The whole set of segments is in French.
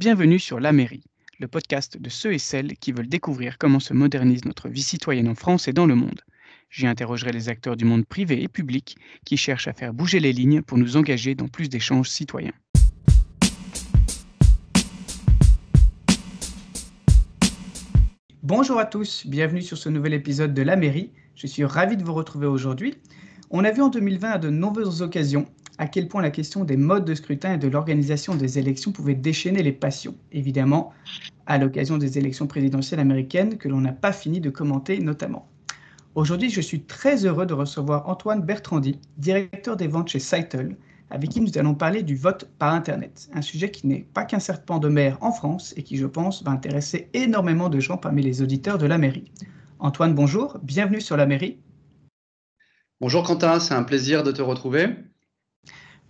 Bienvenue sur La Mairie, le podcast de ceux et celles qui veulent découvrir comment se modernise notre vie citoyenne en France et dans le monde. J'y interrogerai les acteurs du monde privé et public qui cherchent à faire bouger les lignes pour nous engager dans plus d'échanges citoyens. Bonjour à tous, bienvenue sur ce nouvel épisode de La Mairie. Je suis ravi de vous retrouver aujourd'hui. On a vu en 2020 à de nombreuses occasions à quel point la question des modes de scrutin et de l'organisation des élections pouvait déchaîner les passions. Évidemment, à l'occasion des élections présidentielles américaines que l'on n'a pas fini de commenter notamment. Aujourd'hui, je suis très heureux de recevoir Antoine Bertrandi, directeur des ventes chez Cytle, avec qui nous allons parler du vote par Internet, un sujet qui n'est pas qu'un serpent de mer en France et qui, je pense, va intéresser énormément de gens parmi les auditeurs de la mairie. Antoine, bonjour, bienvenue sur la mairie. Bonjour Quentin, c'est un plaisir de te retrouver.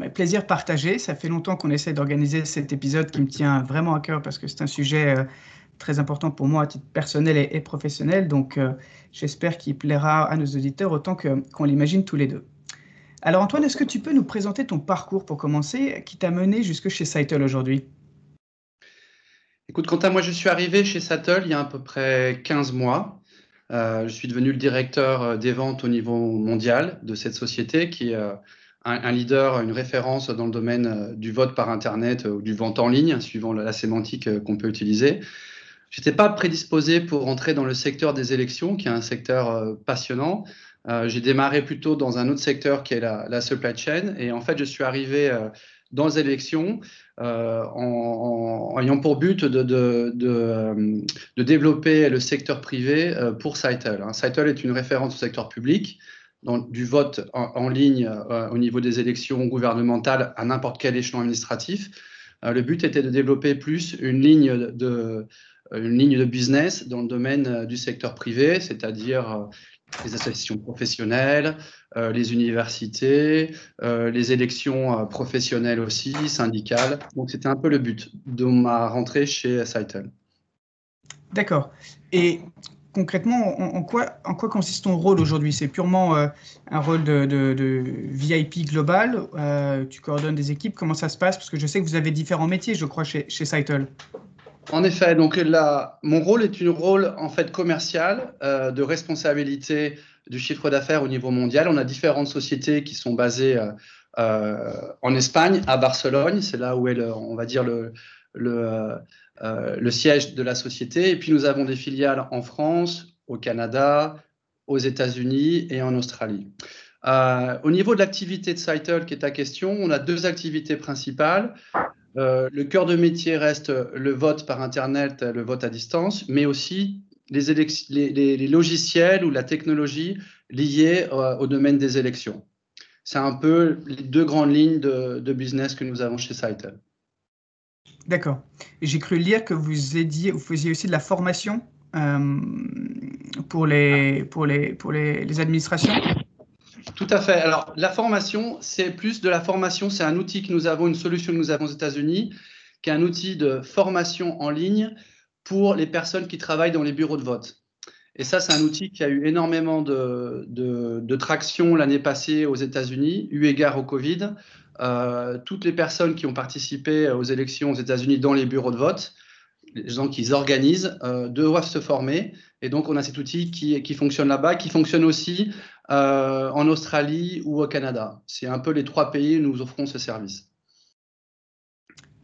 Plaisir partagé. Ça fait longtemps qu'on essaie d'organiser cet épisode qui me tient vraiment à cœur parce que c'est un sujet euh, très important pour moi à titre personnel et, professionnel. Donc, euh, j'espère qu'il plaira à nos auditeurs autant qu'on l'imagine tous les deux. Alors, Antoine, est-ce que tu peux nous présenter ton parcours pour commencer, qui t'a mené jusque chez Cytle aujourd'hui? Écoute, Quentin, moi, je suis arrivé chez Cytle il y a à peu près 15 mois. Euh, je suis devenu le directeur des ventes au niveau mondial de cette société qui un, leader, une référence dans le domaine euh, du vote par Internet euh, ou du vote en ligne, suivant la, sémantique euh, qu'on peut utiliser. Je n'étais pas prédisposé pour entrer dans le secteur des élections, qui est un secteur passionnant. J'ai démarré plutôt dans un autre secteur qui est la, supply chain. Et en fait, je suis arrivé dans les élections en, ayant pour but de, développer le secteur privé pour Cytel. Hein. Est une référence au secteur public du vote en, ligne euh, au niveau des élections gouvernementales à n'importe quel échelon administratif. Euh, le but était de développer plus une ligne de, une ligne de business dans le domaine euh, du secteur privé, c'est-à-dire les associations professionnelles, les universités, les élections professionnelles aussi, syndicales. Donc c'était un peu le but de ma rentrée chez Cytel. D'accord. Et concrètement, en, quoi, consiste ton rôle aujourd'hui? C'est purement euh, un rôle de, VIP global euh, Tu coordonnes des équipes Comment ça se passe? Parce que je sais que vous avez différents métiers, je crois, chez, chez En effet, donc là, mon rôle est un rôle en fait commercial euh, de responsabilité du chiffre d'affaires au niveau mondial. On a différentes sociétés qui sont basées en Espagne, à Barcelone, c'est là où est, on va dire, le, le, le siège de la société. Et puis nous avons des filiales en France, au Canada, aux États-Unis et en Australie. Euh, au niveau de l'activité de Cytle, qui est ta question, on a deux activités principales. Euh, le cœur de métier reste le vote par Internet, le vote à distance, mais aussi les, logiciels ou la technologie liée au domaine des élections. C'est un peu les deux grandes lignes de, business que nous avons chez Cytle. D'accord. J'ai cru lire que vous, faisiez aussi de la formation euh, pour, les, administrations? Tout à fait. Alors, la formation, c'est plus de la formation. C'est un outil que nous avons, une solution que nous avons aux États-Unis, qui est un outil de formation en ligne pour les personnes qui travaillent dans les bureaux de vote. Et ça, c'est un outil qui a eu énormément de traction l'année passée aux États-Unis, eu égard au Covid. Euh, toutes les personnes qui ont participé aux élections aux États-Unis dans les bureaux de vote, les gens qui organisent, euh, doivent se former. Et donc, on a cet outil qui, qui fonctionne là-bas, qui fonctionne aussi euh, en Australie ou au Canada. C'est un peu les trois pays où nous offrons ce service.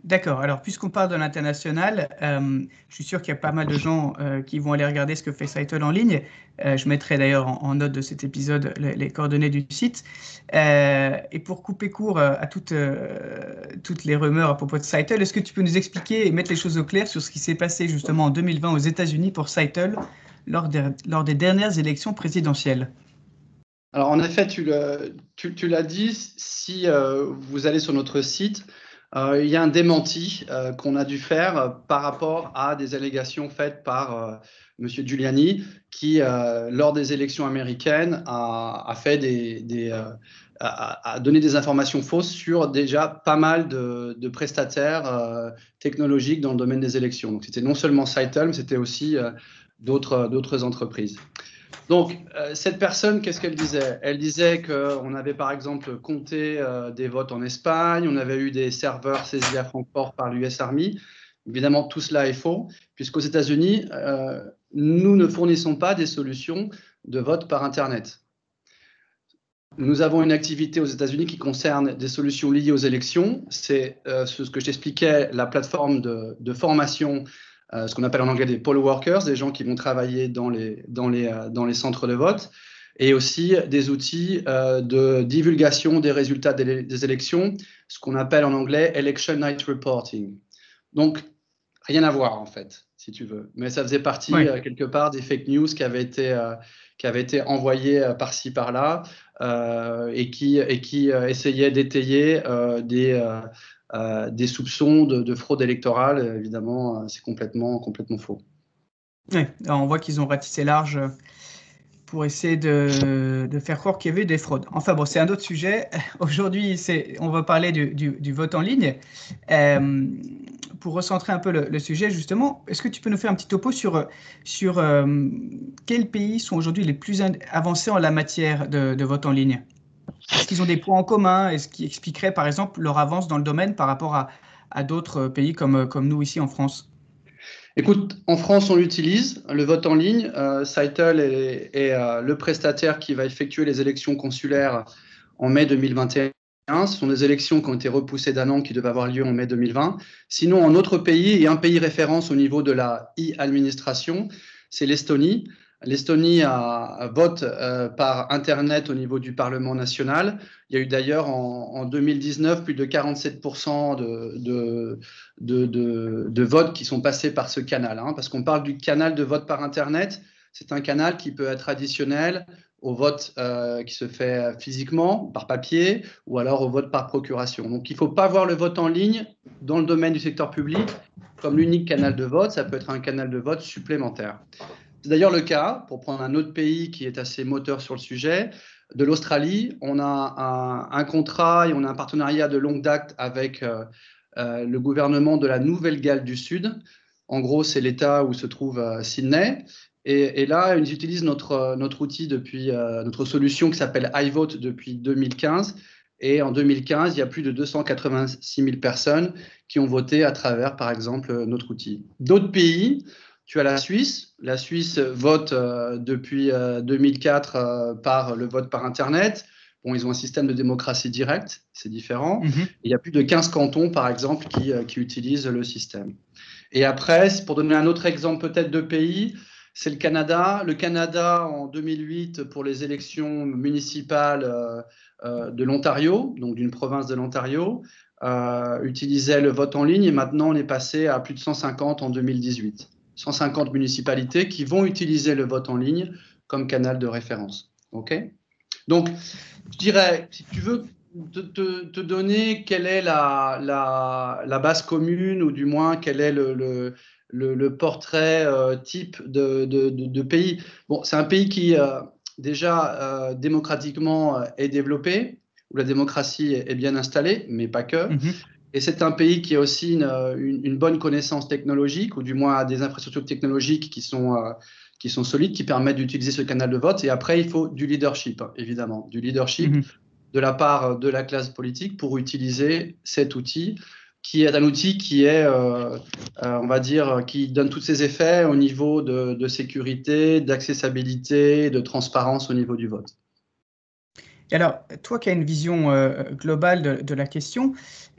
D'accord. Alors, puisqu'on parle de l'international, euh, je suis sûr qu'il y a pas mal de gens euh, qui vont aller regarder ce que fait Cytle en ligne. Euh, je mettrai d'ailleurs en, note de cet épisode les, coordonnées du site. et pour couper court à toutes, les rumeurs à propos de Cytle, est-ce que tu peux nous expliquer et mettre les choses au clair sur ce qui s'est passé justement en 2020 aux États-Unis pour Cytle lors des, dernières élections présidentielles? Alors, en effet, tu l'as dit, si vous allez sur notre site, il y a un démenti euh, qu'on a dû faire euh, par rapport à des allégations faites par M. Giuliani, qui, lors des élections américaines, a, fait des, a, donné des informations fausses sur déjà pas mal de, prestataires technologiques dans le domaine des élections. Donc, c'était non seulement Cytel, mais c'était aussi d'autres entreprises. Donc, euh, cette personne, qu'est-ce qu'elle disait? Elle disait qu'on avait par exemple compté euh, des votes en Espagne, on avait eu des serveurs saisis à Francfort par l'US Army, Évidemment, tout cela est faux, puisqu'aux États-Unis, nous ne fournissons pas des solutions de vote par Internet. Nous avons une activité aux États-Unis qui concerne des solutions liées aux élections. C'est ce que j'expliquais, la plateforme de, formation, ce qu'on appelle en anglais des poll workers, des gens qui vont travailler dans les, dans les, dans les centres de vote et aussi des outils euh, de divulgation des résultats des, élections, ce qu'on appelle en anglais Election Night Reporting. Donc, rien à voir en fait, si tu veux. Mais ça faisait partie euh, quelque part des fake news qui avaient été, euh, qui avaient été envoyées par-ci par-là et qui, et qui essayaient d'étayer des, des soupçons de, de, fraude électorale. Évidemment, c'est complètement, complètement faux. Ouais, on voit qu'ils ont ratissé large pour essayer de, faire croire qu'il y avait des fraudes. Enfin bon, c'est un autre sujet. Aujourd'hui, on va parler du, vote en ligne. Euh, pour recentrer un peu le, sujet, justement, est-ce que tu peux nous faire un petit topo sur, sur euh, quels pays sont aujourd'hui les plus avancés en la matière de vote en ligne? Est-ce qu'ils ont des points en commun? Est-ce qui expliquerait, par exemple, leur avance dans le domaine par rapport à, d'autres pays comme, comme nous ici en France? Écoute, en France, on l'utilise, le vote en ligne. Euh, est, euh, le prestataire qui va effectuer les élections consulaires en mai 2021. Ce sont des élections qui ont été repoussées d'un an, qui devaient avoir lieu en mai 2020. Sinon, en autre pays, et un pays référence au niveau de la e-administration, c'est l'Estonie. L'Estonie vote euh, par Internet au niveau du Parlement national. Il y a eu d'ailleurs en, 2019 plus de 47% de, de, votes qui sont passés par ce canal. Hein, parce qu'on parle du canal de vote par Internet. C'est un canal qui peut être additionnel au vote euh, qui se fait physiquement, par papier, ou alors au vote par procuration. Donc il ne faut pas voir le vote en ligne dans le domaine du secteur public comme l'unique canal de vote. Ça peut être un canal de vote supplémentaire. C'est d'ailleurs le cas, pour prendre un autre pays qui est assez moteur sur le sujet, de l'Australie. On a un, contrat et on a un partenariat de longue date avec euh, euh, le gouvernement de la Nouvelle-Galles du Sud. En gros, c'est l'État où se trouve euh, Sydney. Et, là, ils utilisent notre, notre outil depuis notre solution qui s'appelle iVote depuis 2015. Et en 2015, il y a plus de 286 000 personnes qui ont voté à travers, par exemple, notre outil. D'autres pays tu as la Suisse. La Suisse vote euh, depuis 2004 euh, euh, par le vote par Internet. Bon, ils ont un système de démocratie directe, c'est différent. Mhm. Il y a plus de 15 cantons, par exemple, qui, qui, utilisent le système. Et après, pour donner un autre exemple peut-être de pays, c'est le Canada. Le Canada, en 2008, pour les élections municipales de l'Ontario, donc d'une province de l'Ontario, utilisait le vote en ligne et maintenant on est passé à plus de 150 en 2018. 150 municipalités qui vont utiliser le vote en ligne comme canal de référence. OK? Donc, je dirais, si tu veux te, donner quelle est la, la, base commune ou du moins quel est le, le, portrait euh, type de, de, de, pays. Bon, c'est un pays qui euh, déjà euh, démocratiquement est développé, où la démocratie est bien installée, mais pas que. Mm-hmm. Et c'est un pays qui a aussi une, bonne connaissance technologique, ou du moins a des infrastructures technologiques qui sont, euh, qui sont solides, qui permettent d'utiliser ce canal de vote. Et après, il faut du leadership, évidemment, du leadership mhm. de la part de la classe politique pour utiliser cet outil, qui est un outil qui est, euh, euh, on va dire, qui donne tous ses effets au niveau de, sécurité, d'accessibilité, de transparence au niveau du vote. Et alors, toi qui as une vision globale de, de, la question,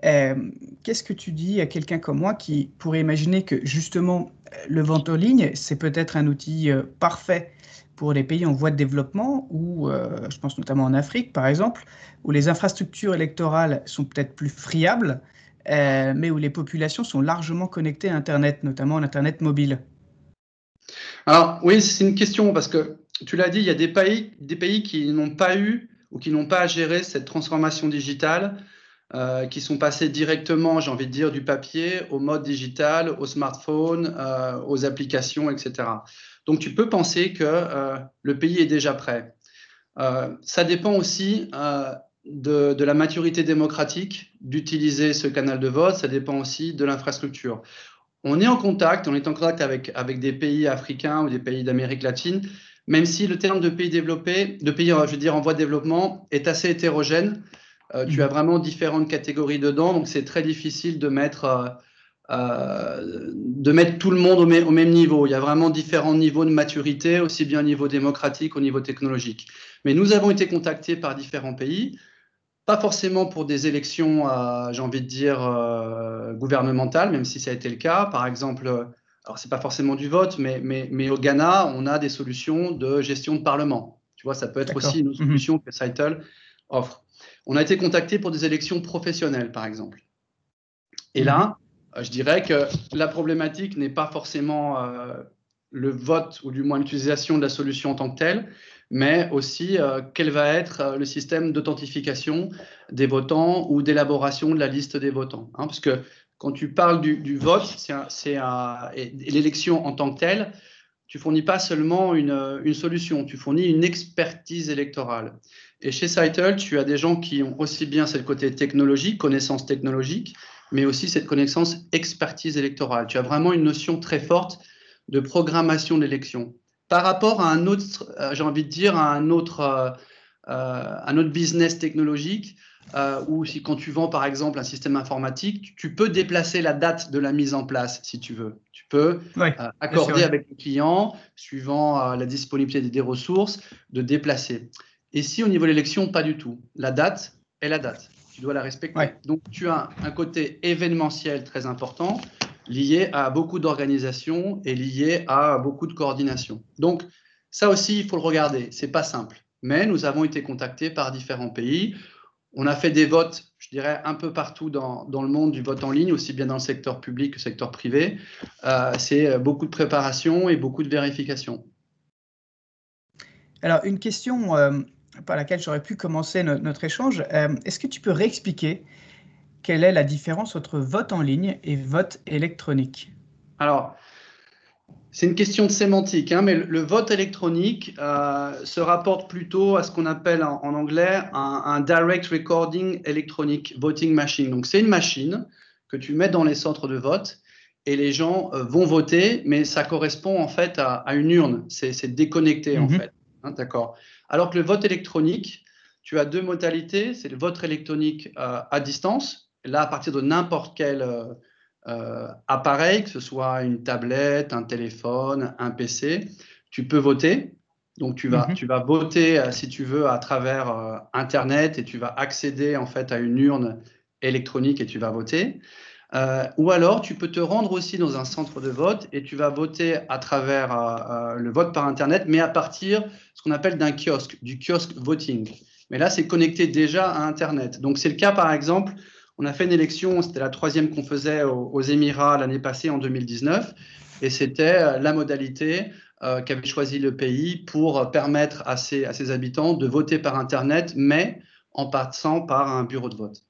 euh, qu'est-ce que tu dis à quelqu'un comme moi qui pourrait imaginer que justement le vente en ligne, c'est peut-être un outil euh, parfait pour les pays en voie de développement, ou euh, je pense notamment en Afrique par exemple, où les infrastructures électorales sont peut-être plus friables, mais où les populations sont largement connectées à Internet, notamment à Internet mobile? Alors oui, c'est une question parce que tu l'as dit, il y a des pays, des pays qui n'ont pas eu ou qui n'ont pas géré cette transformation digitale euh, qui sont passés directement, j'ai envie de dire, du papier au mode digital, au smartphone, euh, aux applications, etc. Donc tu peux penser que euh, le pays est déjà prêt. ça dépend aussi de, la maturité démocratique d'utiliser ce canal de vote, ça dépend aussi de l'infrastructure. On est en contact, on est en contact avec, avec des pays africains ou des pays d'Amérique latine, même si le terme de pays développé, de pays, je veux dire, en voie de développement, est assez hétérogène. Euh, tu as vraiment différentes catégories dedans, donc c'est très difficile de mettre, euh, de mettre tout le monde au, au, même niveau. Il y a vraiment différents niveaux de maturité, aussi bien au niveau démocratique qu'au niveau technologique. Mais nous avons été contactés par différents pays pas forcément pour des élections, euh, j'ai envie de dire, euh, gouvernementales, même si ça a été le cas. Par exemple, alors c'est pas forcément du vote, mais, mais, mais, au Ghana, on a des solutions de gestion de parlement. Tu vois, ça peut être aussi une mhm. solution que Cytle offre. On a été contacté pour des élections professionnelles, par exemple. Et là, mhm. je dirais que la problématique n'est pas forcément euh, le vote ou du moins l'utilisation de la solution en tant que telle, mais aussi euh, quel va être euh, le système d'authentification des votants ou d'élaboration de la liste des votants. Hein, parce que quand tu parles du, vote, c'est l'élection en tant que telle, tu fournis pas seulement une, une, solution, tu fournis une expertise électorale. Et chez Cytle, tu as des gens qui ont aussi bien ce côté technologique, connaissance technologique, mais aussi cette connaissance expertise électorale. Tu as vraiment une notion très forte de programmation d'élection par rapport à un autre, euh, j'ai envie de dire, à un autre, euh, euh, un autre business technologique, ou si quand tu vends par exemple un système informatique, tu peux déplacer la date de la mise en place si tu veux. Tu peux accorder avec le client, suivant la disponibilité des ressources, de déplacer. Si au niveau de l'élection, pas du tout. La date est la date. Tu dois la respecter. Donc tu as un côté événementiel très important lié à beaucoup d'organisations et lié à beaucoup de coordination. Donc, ça aussi, il faut le regarder. C'est pas simple. Mais nous avons été contactés par différents pays. On a fait des votes, je dirais, un peu partout dans, dans le monde du vote en ligne, aussi bien dans le secteur public que le secteur privé. Euh, c'est beaucoup de préparation et beaucoup de vérification. Alors, une question euh, par laquelle j'aurais pu commencer notre échange. Euh, est-ce que tu peux réexpliquer quelle est la différence entre vote en ligne et vote électronique? Alors, c'est une question de sémantique, hein, mais le, vote électronique euh, se rapporte plutôt à ce qu'on appelle en, anglais un, Direct Recording Electronic Voting Machine. Donc, c'est une machine que tu mets dans les centres de vote et les gens euh, vont voter, mais ça correspond en fait à, une urne. C'est déconnecté en mhm. fait. Hein, d'accord. Alors que le vote électronique, tu as deux modalités. C'est le vote électronique euh, à distance, là, à partir de n'importe quel euh, euh, appareil, que ce soit une tablette, un téléphone, un PC, tu peux voter. Donc, tu vas, mhm. tu vas voter, euh, si tu veux, à travers Internet et tu vas accéder en fait à une urne électronique et tu vas voter. Ou alors, tu peux te rendre aussi dans un centre de vote et tu vas voter à travers le vote par Internet, mais à partir de ce qu'on appelle d'un kiosque, du kiosque voting. Mais là, c'est connecté déjà à Internet. Donc, c'est le cas, par exemple, on a fait une élection, c'était la troisième qu'on faisait aux, Émirats l'année passée en 2019, et c'était euh, la modalité euh, qu'avait choisi le pays pour permettre à ses, à ses habitants de voter par Internet, mais en passant par un bureau de vote.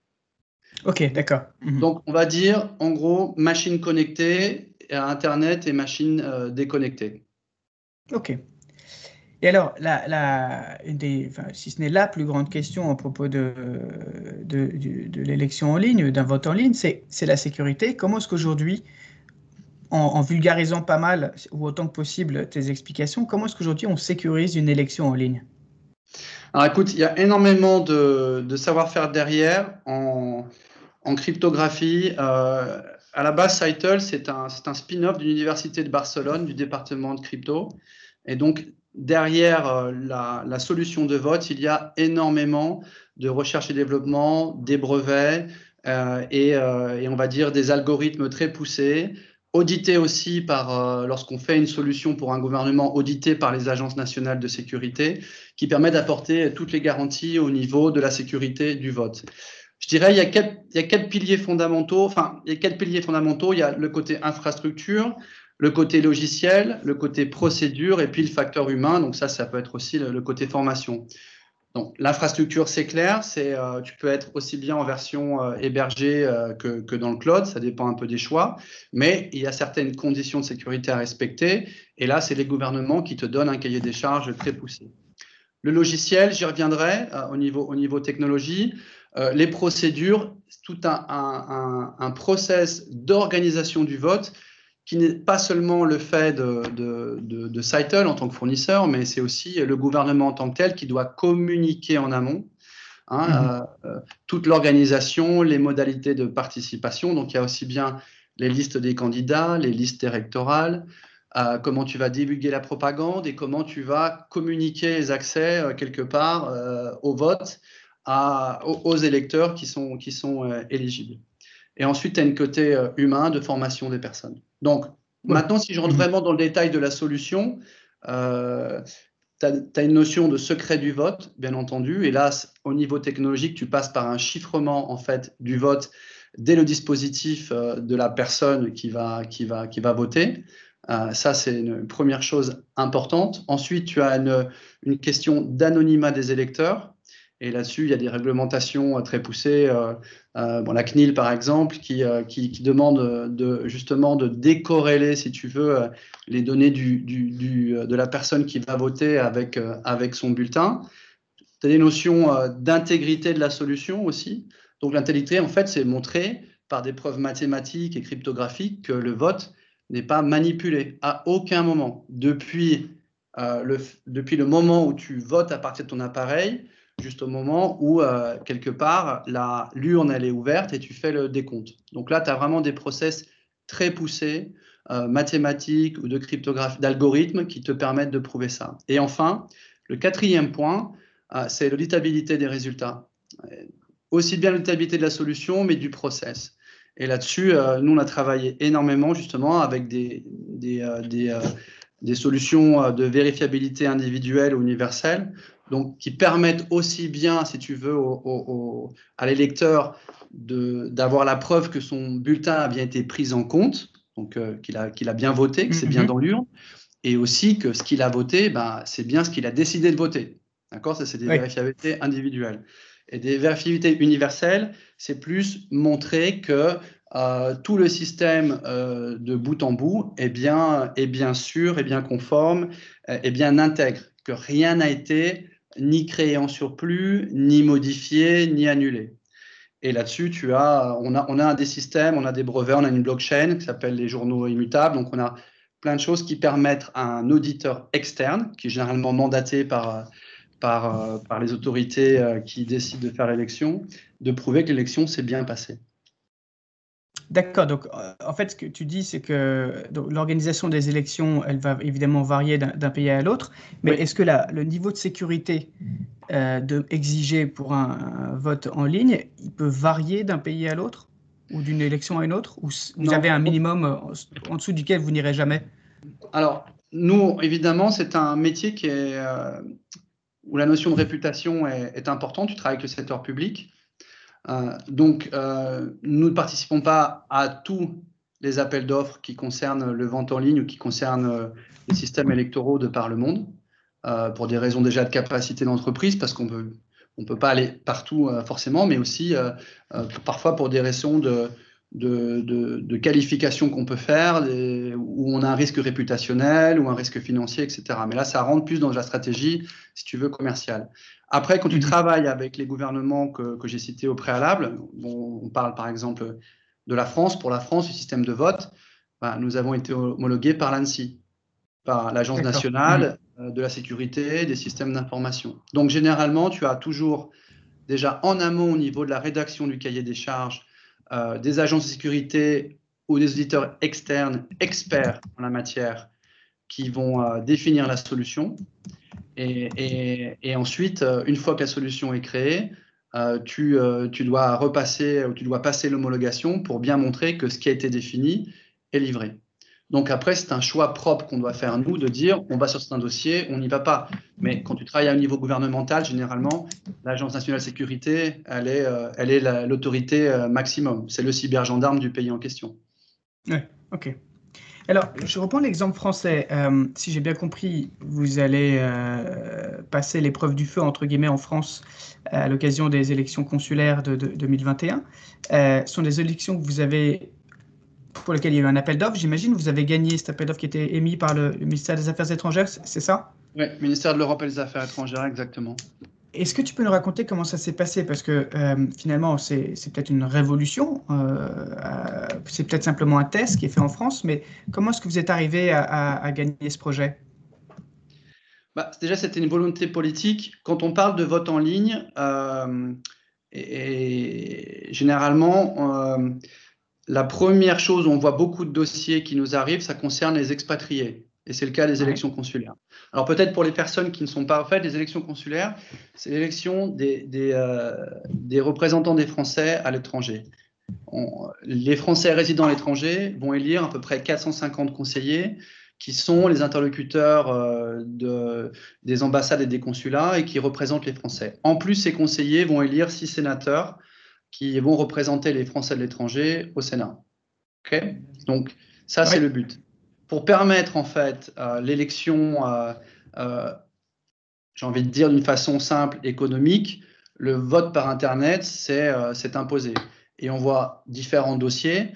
Ok, d'accord. Mhm. Donc, on va dire, en gros, machine connectée à Internet et machine euh, déconnectée. Ok. Et alors, la, des, si ce n'est la plus grande question à propos de, de, de, l'élection en ligne, d'un vote en ligne, c'est la sécurité. Comment est-ce qu'aujourd'hui, en, vulgarisant pas mal, ou autant que possible, tes explications, comment est-ce qu'aujourd'hui on sécurise une élection en ligne? Alors écoute, il y a énormément de, savoir-faire derrière en, en cryptographie. Euh, à la base, Cytle, c'est un, un spin-off de l'Université de Barcelone, du département de crypto. Et donc, derrière euh, la, solution de vote, il y a énormément de recherche et développement, des brevets euh, euh, et, on va dire des algorithmes très poussés, audités aussi par, lorsqu'on fait une solution pour un gouvernement, audité par les agences nationales de sécurité, qui permet d'apporter toutes les garanties au niveau de la sécurité du vote. Je dirais il y a quatre, piliers fondamentaux. Enfin, il y a quatre piliers fondamentaux. Il y a le côté infrastructure, le côté logiciel, le côté procédure et puis le facteur humain. Donc ça, ça peut être aussi le, côté formation. Donc l'infrastructure, c'est clair, c'est euh, tu peux être aussi bien en version euh, hébergée euh, que, que, dans le cloud, ça dépend un peu des choix, mais il y a certaines conditions de sécurité à respecter. Et là, c'est les gouvernements qui te donnent un cahier des charges très poussé. Le logiciel, j'y reviendrai au, niveau, au niveau technologie. Les procédures, tout un, un, un process d'organisation du vote qui n'est pas seulement le fait de, de, de, en tant que fournisseur, mais c'est aussi le gouvernement en tant que tel qui doit communiquer en amont hein, mhm. euh, euh, toute l'organisation, les modalités de participation. Donc il y a aussi bien les listes des candidats, les listes électorales, euh, comment tu vas divulguer la propagande et comment tu vas communiquer les accès euh, quelque part euh, au vote à, aux, électeurs qui sont, qui sont éligibles. Et ensuite, tu as une côté humain de formation des personnes. Donc, maintenant, si je rentre vraiment dans le détail de la solution, tu as, une notion de secret du vote, bien entendu. Et là, au niveau technologique, tu passes par un chiffrement en fait du vote dès le dispositif de la personne qui va, qui va, qui va voter. Euh, ça, c'est une première chose importante. Ensuite, tu as une, question d'anonymat des électeurs. Et là-dessus, il y a des réglementations euh, très poussées. Euh, bon, la CNIL, par exemple, qui, qui, demande de, justement de décorréler, si tu veux, les données du, du, de la personne qui va voter avec, avec son bulletin. Tu as des notions d'intégrité de la solution aussi. Donc, l'intégrité, en fait, c'est montrer par des preuves mathématiques et cryptographiques que le vote n'est pas manipulé à aucun moment. Depuis, euh, le, depuis le moment où tu votes à partir de ton appareil, juste au moment où, euh, quelque part, l'urne, elle est ouverte et tu fais le décompte. Donc là, tu as vraiment des process très poussés, euh, mathématiques ou de cryptographie, d'algorithmes qui te permettent de prouver ça. Et enfin, le quatrième point, c'est l'auditabilité des résultats. Aussi bien l'auditabilité de la solution, mais du process. Et là-dessus, euh, nous, on a travaillé énormément justement avec des, des, euh, euh, des, solutions de vérifiabilité individuelle ou universelle, donc qui permettent aussi bien, si tu veux, au, à l'électeur d'avoir la preuve que son bulletin a bien été pris en compte, donc qu'il a, a bien voté, que c'est bien mm-hmm. dans l'urne, et aussi que ce qu'il a voté, ben, c'est bien ce qu'il a décidé de voter. D'accord? Ça, c'est des vérifiabilités individuelles. Et des vérifiabilités universelles, c'est plus montrer que euh, tout le système euh, de bout en bout est bien, est bien sûr, est bien conforme, euh, est bien intègre, que rien n'a été ni créé en surplus, ni modifié, ni annulé. Et là-dessus, tu as, on a, on a des systèmes, on a des brevets, on a une blockchain qui s'appelle les journaux immutables. Donc, on a plein de choses qui permettent à un auditeur externe, qui est généralement mandaté par, par, euh, par les autorités euh, qui décident de faire l'élection, de prouver que l'élection s'est bien passée. D'accord. Donc, euh, en fait, ce que tu dis, c'est que l'organisation des élections, elle va évidemment varier d'un pays à l'autre. Mais est-ce que la, le niveau de sécurité de, exigé pour un, vote en ligne, il peut varier d'un pays à l'autre ou d'une élection à une autre Ou vous avez un minimum en, dessous duquel vous n'irez jamais? Alors, nous, évidemment, c'est un métier qui est, où la notion de réputation est, importante. Tu travailles avec le secteur public. Euh, donc, euh, nous ne participons pas à tous les appels d'offres qui concernent le vente en ligne ou qui concernent euh, les systèmes électoraux de par le monde, pour des raisons déjà de capacité d'entreprise, parce qu'on peut, on peut pas aller partout forcément, mais aussi parfois pour des raisons de, de, de, qualification qu'on peut faire, où on a un risque réputationnel ou un risque financier, etc. Mais là, ça rentre plus dans la stratégie, si tu veux, commerciale. Après, quand tu mhm. travailles avec les gouvernements que, que j'ai cités au préalable, on parle par exemple de la France, pour la France, le système de vote, bah, nous avons été homologués par l'ANSI, par l'Agence nationale mhm. euh, de la sécurité des systèmes d'information. Donc, généralement, tu as toujours déjà en amont au niveau de la rédaction du cahier des charges euh, des agences de sécurité ou des auditeurs externes experts en la matière qui vont euh, définir la solution. Et, ensuite, euh, une fois que la solution est créée, tu, tu, dois repasser ou tu dois passer l'homologation pour bien montrer que ce qui a été défini est livré. Donc après, c'est un choix propre qu'on doit faire nous de dire on va sur un dossier, on n'y va pas. Mais quand tu travailles à un niveau gouvernemental, généralement, l'Agence nationale de sécurité, elle est, euh, elle est l'autorité euh, maximum. C'est le cybergendarme du pays en question. Oui, ok. Alors, je reprends l'exemple français. Euh, si j'ai bien compris, vous allez passer l'épreuve du feu, entre guillemets, en France à l'occasion des élections consulaires de, de 2021. ce sont des élections que vous avez pour lequel il y a eu un appel d'offres. J'imagine vous avez gagné cet appel d'offres qui était émis par le, ministère des Affaires étrangères, c'est ça? Oui, ministère de l'Europe et des Affaires étrangères, exactement. Est-ce que tu peux nous raconter comment ça s'est passé? Parce que euh, finalement, c'est peut-être une révolution, euh, euh, c'est peut-être simplement un test qui est fait en France, mais comment est-ce que vous êtes arrivé à, gagner ce projet? Bah, Déjà, c'était une volonté politique. Quand on parle de vote en ligne, et, et, généralement, la première chose où on voit beaucoup de dossiers qui nous arrivent, ça concerne les expatriés. Et c'est le cas des élections consulaires. Alors peut-être pour les personnes qui ne sont pas en fait, les élections consulaires, c'est l'élection des, des, des, représentants des Français à l'étranger. Les Français résidant à l'étranger vont élire à peu près 450 conseillers qui sont les interlocuteurs euh, de, des ambassades et des consulats et qui représentent les Français. En plus, ces conseillers vont élire six sénateurs qui vont représenter les Français de l'étranger au Sénat. Donc, ça, c'est le but. Pour permettre, en fait, euh, l'élection, euh, j'ai envie de dire d'une façon simple, économique, le vote par Internet s'est imposé. Et on voit différents dossiers,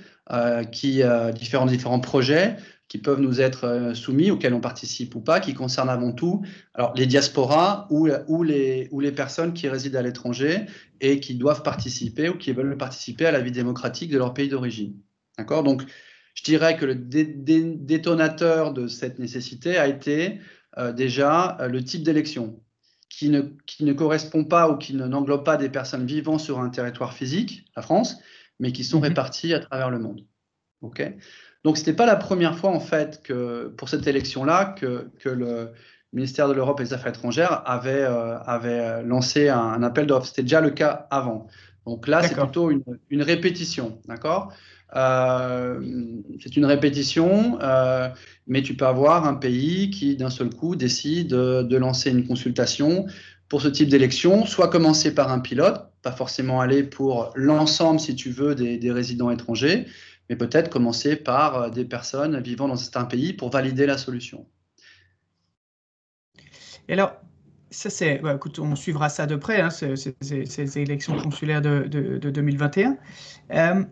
qui, différents, différents projets qui peuvent nous être euh, soumis, auxquels on participe ou pas, qui concernent avant tout alors, les diasporas ou, ou, les, ou les personnes qui résident à l'étranger et qui doivent participer ou qui veulent participer à la vie démocratique de leur pays d'origine. D'accord? Donc, je dirais que le détonateur de cette nécessité a été euh, déjà euh, le type d'élection qui ne, qui ne correspond pas ou qui n'englobe pas des personnes vivant sur un territoire physique, la France, mais qui sont mmh réparties à travers le monde. OK? Donc, ce n'était pas la première fois, en fait, que pour cette élection-là, que, que, le ministère de l'Europe et des Affaires étrangères avait, euh, avait lancé un, appel d'offres. C'était déjà le cas avant. Donc là, c'est plutôt une, une répétition, d'accord? Euh, C'est une répétition, euh, mais tu peux avoir un pays qui, d'un seul coup, décide de, de lancer une consultation pour ce type d'élection, soit commencer par un pilote, pas forcément aller pour l'ensemble, si tu veux, des, des résidents étrangers, mais peut-être commencer par euh, des personnes vivant dans certains pays pour valider la solution. Et alors, ça c'est, bah, écoute, on suivra ça de près, hein, ces, élections consulaires de, 2021. Euh,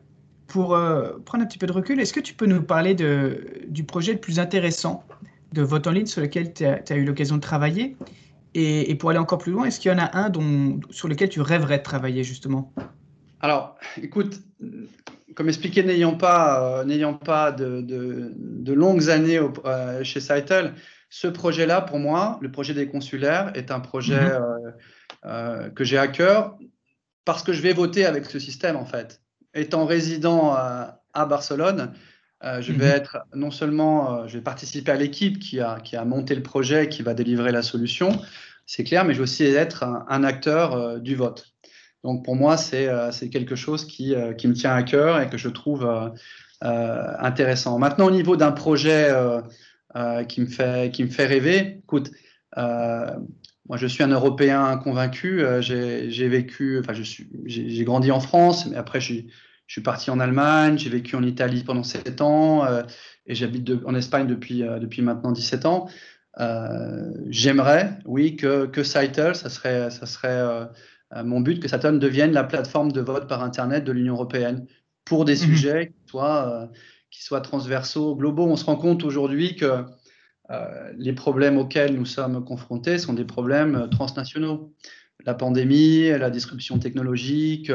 pour euh, prendre un petit peu de recul, est-ce que tu peux nous parler de, du projet le plus intéressant de vote en ligne sur lequel tu as, eu l'occasion de travailler? Et, et, pour aller encore plus loin, est-ce qu'il y en a un dont, sur lequel tu rêverais de travailler justement? Alors, écoute, comme expliqué, n'ayant pas, euh, n'ayant pas de, de, longues années euh, chez Seitel, ce projet-là, pour moi, le projet des consulaires, est un projet mhm. euh, que j'ai à cœur parce que je vais voter avec ce système, en fait. Étant résident à Barcelone, je vais mhm. être non seulement, je vais participer à l'équipe qui a, qui a monté le projet, qui va délivrer la solution, c'est clair, mais je vais aussi être un acteur du vote. Donc pour moi, c'est euh, quelque chose qui, euh, qui, me tient à cœur et que je trouve euh, intéressant. Maintenant, au niveau d'un projet qui, me fait, qui me fait rêver, écoute, moi je suis un Européen convaincu. j'ai vécu, enfin j'ai grandi en France, mais après je, je suis parti en Allemagne, j'ai vécu en Italie pendant 7 ans et j'habite en Espagne depuis, depuis maintenant 17 ans. J'aimerais, oui, que, que ça serait, ça serait mon but que Saturn devienne la plateforme de vote par Internet de l'Union européenne pour des mhm. sujets qui soient, euh, qui soient transversaux, globaux. On se rend compte aujourd'hui que euh, les problèmes auxquels nous sommes confrontés sont des problèmes transnationaux. La pandémie, la disruption technologique,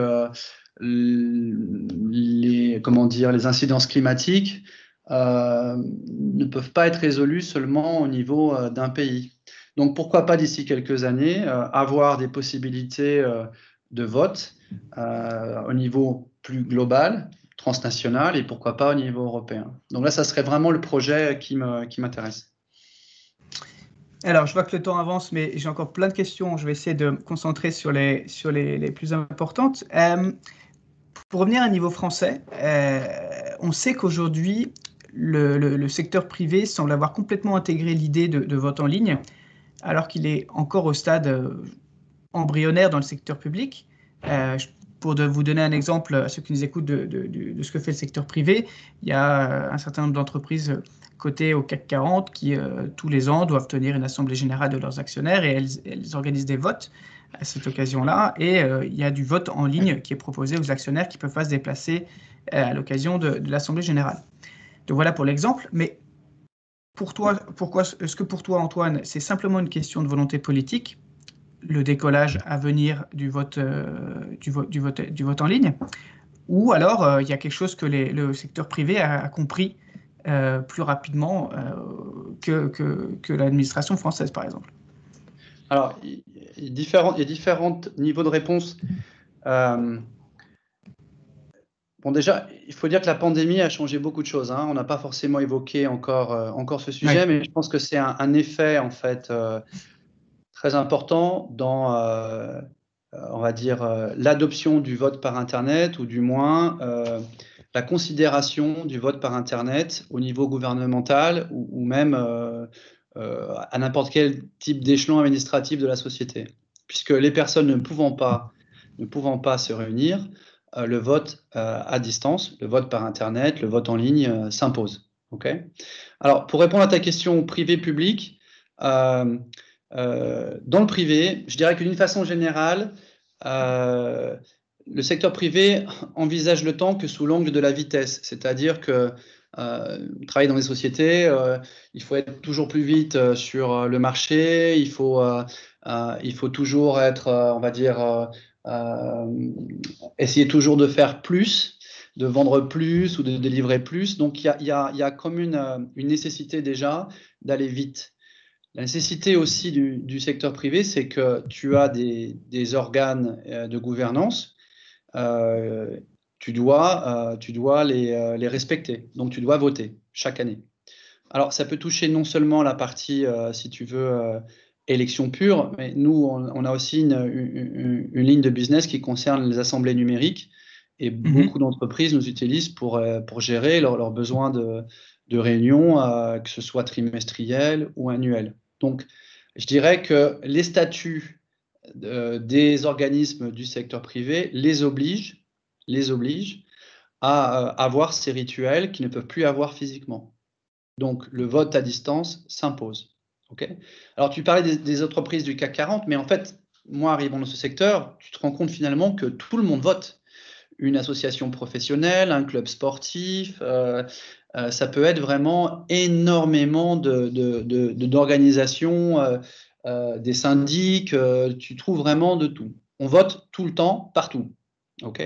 les, comment dire, les incidences climatiques ne peuvent pas être résolus seulement au niveau d'un pays. Donc pourquoi pas d'ici quelques années euh, avoir des possibilités euh, de vote euh, au niveau plus global, transnational et pourquoi pas au niveau européen. Donc là, ça serait vraiment le projet qui m'intéresse. Alors, je vois que le temps avance, mais j'ai encore plein de questions. Je vais essayer de me concentrer sur les, sur les, les plus importantes. pour revenir à niveau français, on sait qu'aujourd'hui, le, le, secteur privé semble avoir complètement intégré l'idée de, vote en ligne alors qu'il est encore au stade euh, embryonnaire dans le secteur public. Euh, pour vous donner un exemple à ceux qui nous écoutent de, ce que fait le secteur privé, il y a un certain nombre d'entreprises cotées au CAC 40 qui, euh, tous les ans, doivent tenir une assemblée générale de leurs actionnaires et elles, organisent des votes à cette occasion-là. Et il y a du vote en ligne qui est proposé aux actionnaires qui peuvent pas se déplacer à l'occasion de, de l'assemblée générale. Donc voilà pour l'exemple. Mais pour toi, pourquoi est-ce que pour toi, Antoine, c'est simplement une question de volonté politique, le décollage à venir du vote, euh, du, vote, du, vote, en ligne, ou alors euh, il y a quelque chose que le secteur privé a, compris euh, plus rapidement que, que, l'administration française, par exemple? Alors, il y a différents niveaux de réponse. Bon, déjà, il faut dire que la pandémie a changé beaucoup de choses. Hein. On n'a pas forcément évoqué encore, euh, encore ce sujet, mais je pense que c'est un, effet, en fait, euh, très important dans, euh, on va dire, l'adoption du vote par Internet, ou du moins la considération du vote par Internet au niveau gouvernemental ou, même à n'importe quel type d'échelon administratif de la société. Puisque les personnes ne pouvant pas, ne pouvant pas se réunir, le vote euh, à distance, le vote par Internet, le vote en ligne euh, s'impose. Alors, pour répondre à ta question privé-public, dans le privé, je dirais que d'une façon générale, le secteur privé envisage le temps que sous l'angle de la vitesse, c'est-à-dire que travailler dans des sociétés, il faut être toujours plus vite sur le marché, il faut, il faut toujours être, on va dire, euh, essayer toujours de faire plus, de vendre plus ou de délivrer plus. Donc il y a, comme euh, une, nécessité déjà d'aller vite. La nécessité aussi du, secteur privé, c'est que tu as des, organes euh, de gouvernance, tu dois, tu dois les, respecter, donc tu dois voter chaque année. Alors ça peut toucher non seulement la partie, si tu veux, élection pure, mais nous, on, a aussi une, ligne de business qui concerne les assemblées numériques et mhm. beaucoup d'entreprises nous utilisent pour, euh, pour gérer leurs besoins de, de réunions, euh, que ce soit trimestriel ou annuel. Donc, je dirais que les statuts des organismes du secteur privé les obligent, les obligent à euh, avoir ces rituels qui ne peuvent plus avoir physiquement. Donc, le vote à distance s'impose. Alors, tu parlais des, entreprises du CAC 40, mais en fait, moi, arrivant dans ce secteur, tu te rends compte finalement que tout le monde vote. Une association professionnelle, un club sportif, euh, euh, ça peut être vraiment énormément d'organisations, euh, des syndics, tu trouves vraiment de tout. On vote tout le temps, partout. OK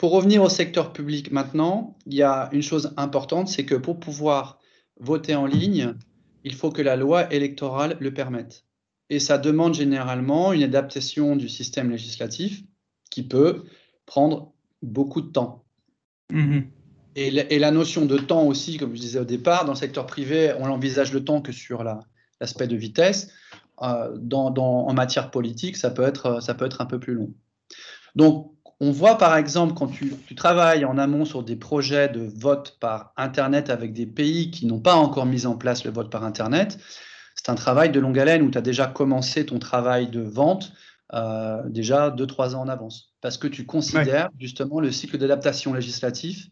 pour revenir au secteur public maintenant, il y a une chose importante, c'est que pour pouvoir voter en ligne, il faut que la loi électorale le permette. Et ça demande généralement une adaptation du système législatif qui peut prendre beaucoup de temps. Mm-hmm. Et, la, notion de temps aussi, comme je disais au départ, dans le secteur privé, on l'envisage le temps que sur l'aspect de vitesse. Euh, en matière politique, ça peut, être, ça peut être un peu plus long. Donc, on voit par exemple quand tu, travailles en amont sur des projets de vote par Internet avec des pays qui n'ont pas encore mis en place le vote par Internet, c'est un travail de longue haleine où tu as déjà commencé ton travail de vente euh, déjà 2-3 ans en avance. Parce que tu considères justement le cycle d'adaptation législatif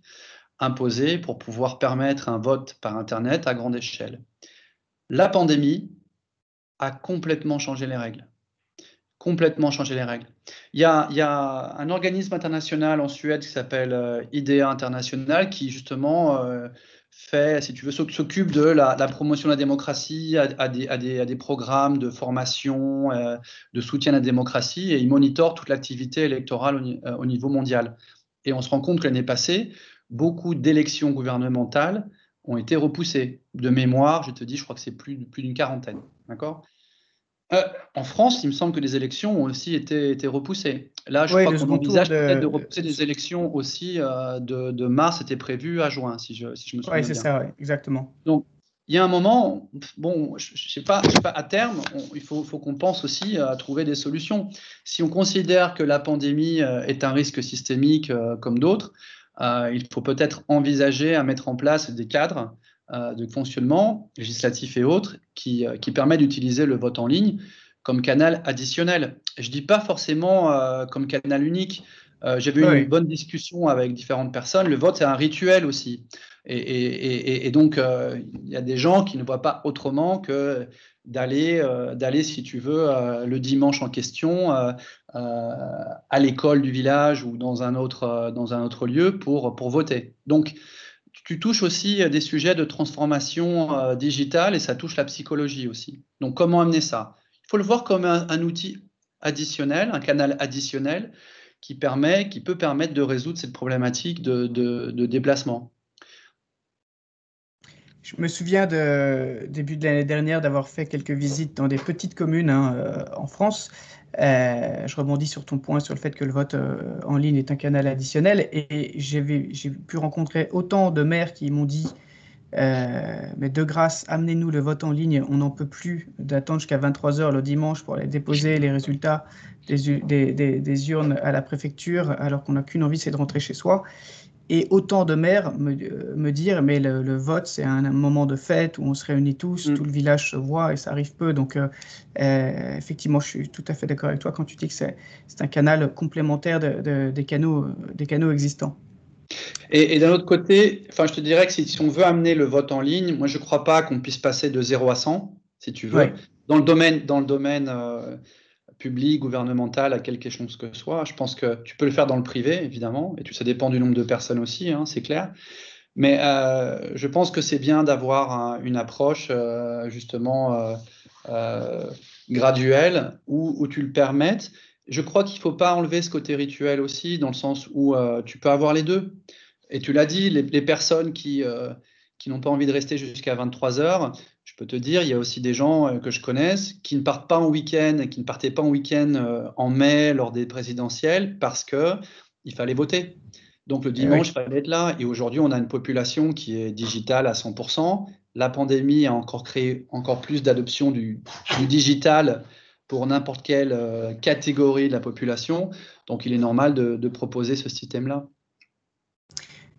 imposé pour pouvoir permettre un vote par Internet à grande échelle. La pandémie a complètement changé les règles complètement changer les règles. Il y, a, un organisme international en Suède qui s'appelle euh, IDEA International qui justement euh, fait, si tu veux, s'occupe de la, promotion de la démocratie, à, des, programmes de formation, euh, de soutien à la démocratie et il monitore toute l'activité électorale au, niveau mondial. Et on se rend compte que l'année passée, beaucoup d'élections gouvernementales ont été repoussées. De mémoire, je te dis, je crois que c'est plus, plus d'une quarantaine. D'accord? Euh, en France, il me semble que les élections ont aussi été, repoussées. Là, je crois qu'on envisage peut-être de repousser des élections aussi euh, de, mars, c'était prévu à juin, si je, me souviens Oui, c'est ça, exactement. Donc, il y a un moment, bon, je ne sais, pas, pas, à terme, il faut, qu'on pense aussi à trouver des solutions. Si on considère que la pandémie euh, est un risque systémique comme d'autres, il faut peut-être envisager à mettre en place des cadres euh, de fonctionnement législatif et autres qui, euh, qui permet d'utiliser le vote en ligne comme canal additionnel. Je ne dis pas forcément euh, comme canal unique. J'avais eu une bonne discussion avec différentes personnes. Le vote, c'est un rituel aussi. Et, donc, il y a des gens qui ne voient pas autrement que d'aller, d'aller si tu veux, le dimanche en question à l'école du village ou dans un autre, dans un autre lieu pour, pour voter. Donc, tu touches aussi des sujets de transformation euh, digitale et ça touche la psychologie aussi. Donc, comment amener ça? Il faut le voir comme un, outil additionnel, un canal additionnel qui, permet, qui peut permettre de résoudre cette problématique de, déplacement. Je me souviens de début de l'année dernière d'avoir fait quelques visites dans des petites communes hein, euh, en France. Euh, je rebondis sur ton point sur le fait que le vote euh, en ligne est un canal additionnel et j'ai pu rencontrer autant de maires qui m'ont dit mais de grâce, amenez-nous le vote en ligne, on n'en peut plus d'attendre jusqu'à 23h le dimanche pour aller déposer les résultats des urnes à la préfecture alors qu'on n'a qu'une envie, c'est de rentrer chez soi et autant de maires me, euh, me dire mais le, vote c'est un, moment de fête où on se réunit tous, mm. tout le village se voit et ça arrive peu. Donc euh, euh, effectivement, je suis tout à fait d'accord avec toi quand tu dis que c'est un canal complémentaire de, des, canaux, des canaux existants. Et, d'un autre côté, enfin, je te dirais que si, on veut amener le vote en ligne, moi je ne crois pas qu'on puisse passer de 0 à 100, si tu veux. Dans le domaine, dans le domaine public, gouvernemental, à quelque chose que ce soit. Je pense que tu peux le faire dans le privé, évidemment, et ça dépend du nombre de personnes aussi, hein, c'est clair. Mais euh, je pense que c'est bien d'avoir une approche euh, justement euh, graduelle où, tu le permettes. Je crois qu'il ne faut pas enlever ce côté rituel aussi, dans le sens où tu peux avoir les deux. Et tu l'as dit, les, les, personnes qui, qui n'ont pas envie de rester jusqu'à 23 heures, peux te dire, il y a aussi des gens euh, que je connaisse qui ne partent pas en week-end, qui ne partaient pas en week-end euh, en mai lors des présidentielles parce que il fallait voter. Donc le eh dimanche, il fallait être là. Et aujourd'hui, on a une population qui est digitale à 100%. La pandémie a encore créé encore plus d'adoption du, digital pour n'importe quelle euh, catégorie de la population. Donc il est normal de, proposer ce système-là.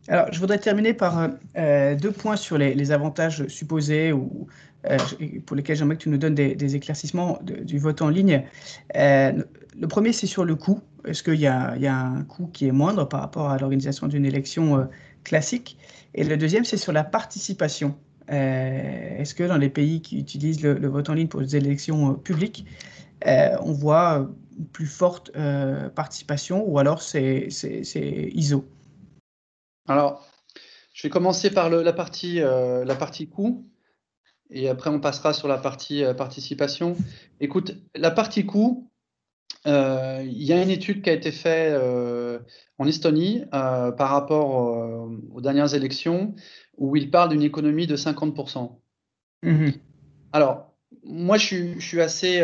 Alors, je voudrais terminer par deux points sur les, les avantages supposés ou, pour lesquels j'aimerais que tu nous donnes des, éclaircissements du vote en ligne. Euh, le premier, c'est sur le coût. Est-ce qu'il y, a un coût qui est moindre par rapport à l'organisation d'une élection euh, classique? Et le deuxième, c'est sur la participation. Est-ce que dans les pays qui utilisent le, vote en ligne pour les élections publiques, on voit une plus forte participation ou alors c'est ISO? Alors, je vais commencer par la, partie, la partie coût et après on passera sur la partie euh, participation. Écoute, la partie coût, euh, il y a une étude qui a été faite euh, en Estonie par rapport aux dernières élections où il parle d'une économie de 50%. Mmh Alors, moi, je suis, assez.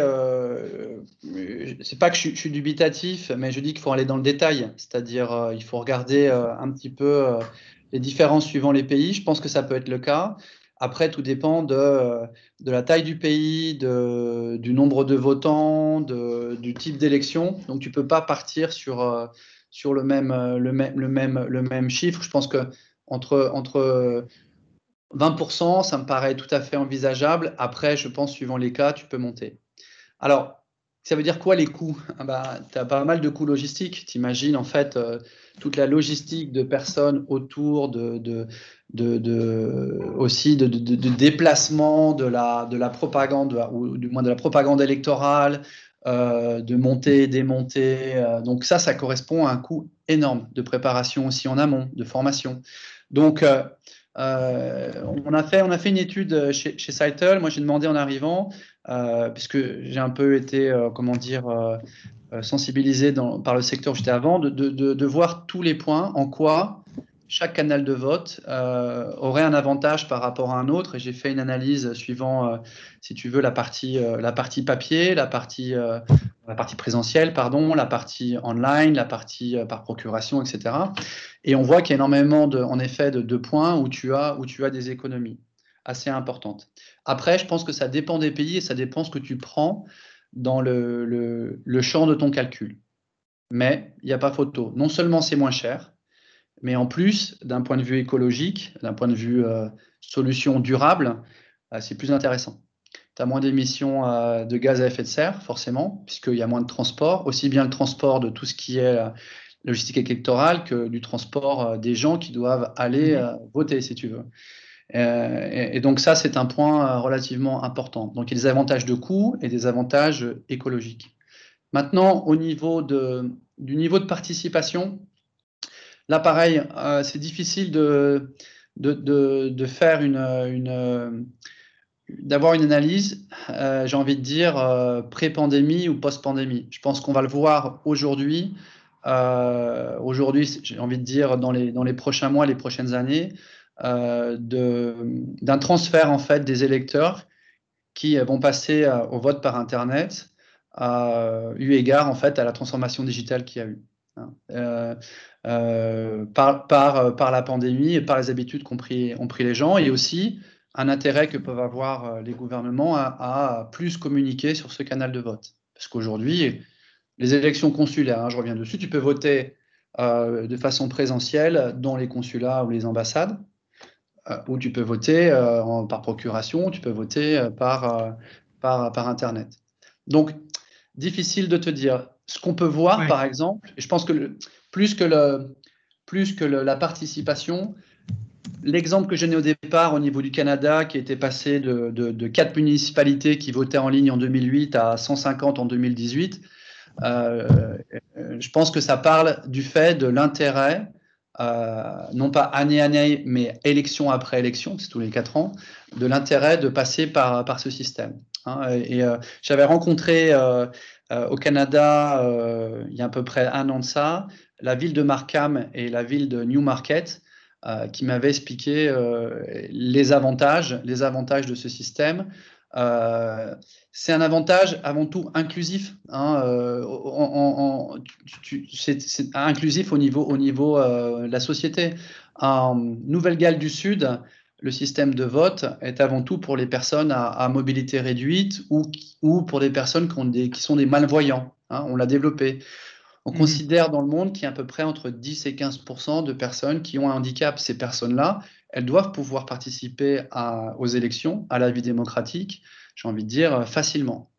c'est pas que je, suis dubitatif, mais je dis qu'il faut aller dans le détail. C'est-à-dire, il faut regarder un petit peu les différences suivant les pays. Je pense que ça peut être le cas. Après, tout dépend de, de la taille du pays, du nombre de votants, du type d'élection. Donc, tu ne peux pas partir sur, euh, sur le, même, chiffre. Je pense que entre, entre 20%, ça me paraît tout à fait envisageable. Après, je pense, suivant les cas, tu peux monter. Alors, ça veut dire quoi les coûts? Ah bah, Tu as pas mal de coûts logistiques. Tu imagines en fait euh, toute la logistique de personnes autour de, de, de, aussi de, déplacement de la, de la propagande, ou du moins de la propagande électorale, euh, de monter, démonter. Euh, donc ça, ça correspond à un coût énorme de préparation aussi en amont, de formation. Donc, on, a fait, on a fait une étude chez, chez Moi, j'ai demandé en arrivant, puisque j'ai un peu été, comment dire, sensibilisé dans, par le secteur j'étais avant, de, voir tous les points, en quoi chaque canal de vote euh, aurait un avantage par rapport à un autre. Et j'ai fait une analyse suivant, euh, si tu veux, la partie, euh, papier, la partie, présentielle, pardon, la partie online, la partie par procuration, etc. Et on voit qu'il y a énormément, de, en effet, de, points où où tu as des économies assez importantes. Après, je pense que ça dépend des pays et ça dépend ce que tu prends dans le, le, le champ de ton calcul. Mais il n'y a pas photo. Non seulement c'est moins cher, mais en plus, d'un point de vue écologique, d'un point de vue euh, solution durable, euh, c'est plus intéressant. Tu as moins d'émissions euh, de gaz à effet de serre, forcément, puisqu'il y a moins de transport, aussi bien le transport de tout ce qui est logistique électorale que du transport des gens qui doivent aller mmh. voter, si tu veux. Et, donc ça, c'est un point relativement important. Donc il y a des avantages de coût et des avantages écologiques. Maintenant, au niveau du niveau de participation, Là, pareil, euh, c'est difficile de, faire une, d'avoir une analyse, euh, j'ai envie de dire, euh, pré-pandémie ou post-pandémie. Je pense qu'on va le voir aujourd'hui. aujourd'hui, j'ai envie de dire, dans les, dans les prochains mois, les prochaines années, d'un transfert en fait des électeurs qui vont passer au vote par Internet, eu égard en fait à la transformation digitale qu'il y a eu. Hein. par, par, par, la pandémie et par les habitudes qu'ont pris, ont pris les gens, et aussi un intérêt que peuvent avoir les gouvernements à, plus communiquer sur ce canal de vote. Parce qu'aujourd'hui, les élections consulaires, hein, je reviens dessus, tu peux voter euh, de façon présentielle dans les consulats ou les ambassades, euh, ou tu peux voter euh, par procuration, tu peux voter par, par, Internet. Donc, difficile de te dire. Ce qu'on peut voir, par exemple, et je pense que plus que, le, plus que la participation, l'exemple que j'ai donné au départ au niveau du Canada, qui était passé de, de, 4 municipalités qui votaient en ligne en 2008 à 150 en 2018, euh, je pense que ça parle du fait de l'intérêt, euh, non pas année année, mais élection après élection, c'est tous les quatre ans, de l'intérêt de passer par, par ce système. Hein. et, euh, j'avais rencontré au Canada, il y a à peu près un an de ça, la ville de Markham et la ville de Newmarket, qui m'avaient expliqué les avantages, les avantages de ce système. Euh, c'est un avantage avant tout inclusif. Hein, euh, c'est inclusif au niveau, au niveau euh, de la société. En Nouvelle-Galles du Sud, le système de vote est avant tout pour les personnes à, mobilité réduite ou, ou pour des personnes qui, ont des, qui sont des malvoyants. Hein, on l'a développé. On mmh. considère dans le monde qu'il y a à peu près entre 10 et 15% de personnes qui ont un handicap. Ces personnes-là, elles doivent pouvoir participer aux élections, à la vie démocratique, j'ai envie de dire, euh, facilement.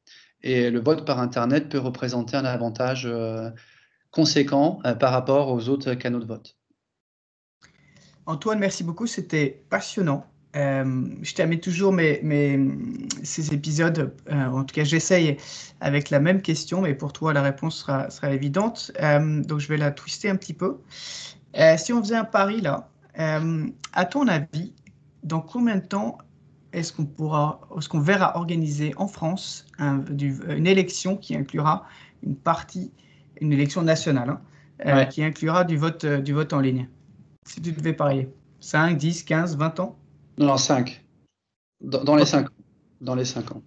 Et le vote par Internet peut représenter un avantage euh, conséquent euh, par rapport aux autres canaux de vote. Antoine, merci beaucoup, c'était passionnant. je termine toujours mes, ces épisodes, en tout cas j'essaye avec la même question, mais pour toi la réponse sera évidente. donc je vais la twister un petit peu. si on faisait un pari là, à ton avis, dans combien de temps est-ce qu'on pourra, est-ce qu'on verra organiser en France une élection qui inclura une partie, une élection nationale, hein, euh, qui inclura du vote, euh, du vote en ligne? Si tu devais parier, 5, 10, 15, 20 ans? Non, 5. Dans, les 5 Dans les 5 ans.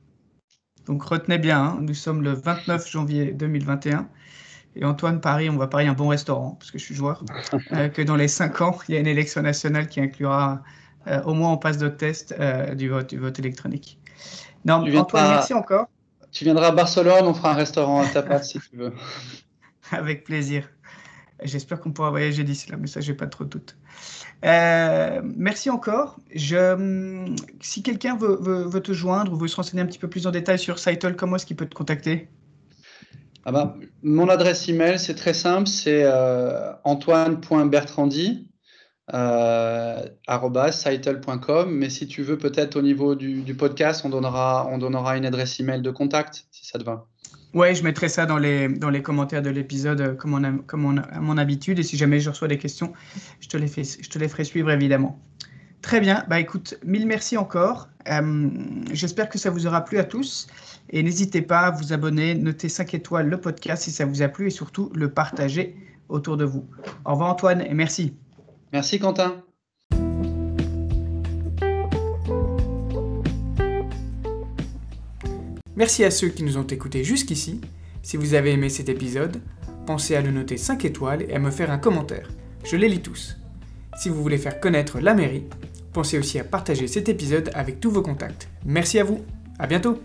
Donc retenez bien, hein, nous sommes le 29 janvier 2021. Et Antoine Paris, on va parier un bon restaurant, parce que je suis joueur, euh, que dans les 5 ans, il y a une élection nationale qui inclura euh, au moins on passe de test euh, du, vote, du vote électronique. Non, Antoine, merci encore. Tu viendras à Barcelone, on fera un restaurant à tapas si tu veux. Avec plaisir. J'espère qu'on pourra voyager d'ici là, mais ça, j'ai pas trop de doute. Euh, merci encore. Je, si quelqu'un veut, veut, te joindre ou veut se renseigner un petit peu plus en détail sur Saitel, comment est-ce qu'il peut te contacter? Ah bah, Mon adresse email, c'est très simple, c'est euh, antoine.bertrandi euh, mais si tu veux peut-être au niveau du, podcast, on donnera, on donnera une adresse email de contact, si ça te va. Oui, je mettrai ça dans les, dans les commentaires de l'épisode euh, comme, on comme on à mon habitude. Et si jamais je reçois des questions, je te les, fais, je te les ferai suivre évidemment. Très bien, bah écoute, mille merci encore. Euh, j'espère que ça vous aura plu à tous. Et n'hésitez pas à vous abonner, noter 5 étoiles le podcast si ça vous a plu et surtout le partager autour de vous. Au revoir Antoine et merci. Merci Quentin. Merci à ceux qui nous ont écoutés jusqu'ici. Si vous avez aimé cet épisode, pensez à le noter 5 étoiles et à me faire un commentaire. Je les lis tous. Si vous voulez faire connaître la mairie, pensez aussi à partager cet épisode avec tous vos contacts. Merci à vous. À bientôt.